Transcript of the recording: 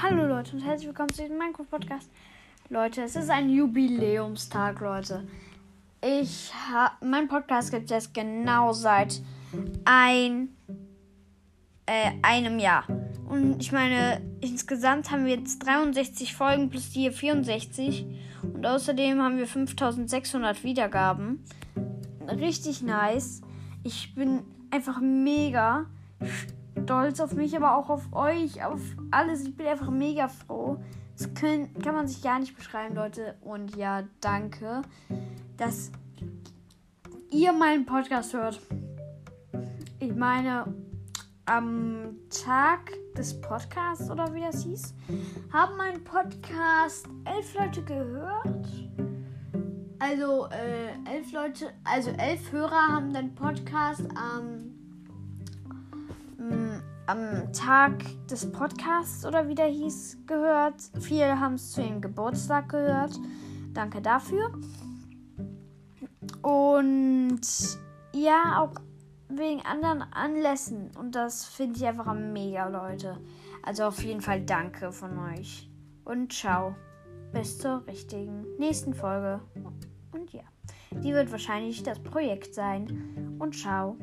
Hallo Leute und herzlich willkommen zu diesem Minecraft Podcast. Leute, es ist ein Jubiläumstag, Leute. Ich habe mein Podcast gibt es genau seit ein äh, einem Jahr. Und ich meine, insgesamt haben wir jetzt 63 Folgen plus die hier 64 und außerdem haben wir 5600 Wiedergaben. Richtig nice. Ich bin einfach mega stolz auf mich, aber auch auf euch, auf alles. Ich bin einfach mega froh. Das können, kann man sich gar nicht beschreiben, Leute. Und ja, danke, dass ihr meinen Podcast hört. Ich meine, am Tag des Podcasts oder wie das hieß, haben meinen Podcast elf Leute gehört. Also äh, elf Leute, also elf Hörer haben den Podcast am am Tag des Podcasts oder wie der hieß gehört. Viele haben es zu ihrem Geburtstag gehört. Danke dafür. Und ja, auch wegen anderen Anlässen. Und das finde ich einfach mega, Leute. Also auf jeden Fall danke von euch. Und ciao. Bis zur richtigen nächsten Folge. Und ja, die wird wahrscheinlich das Projekt sein. Und ciao.